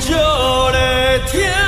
着的天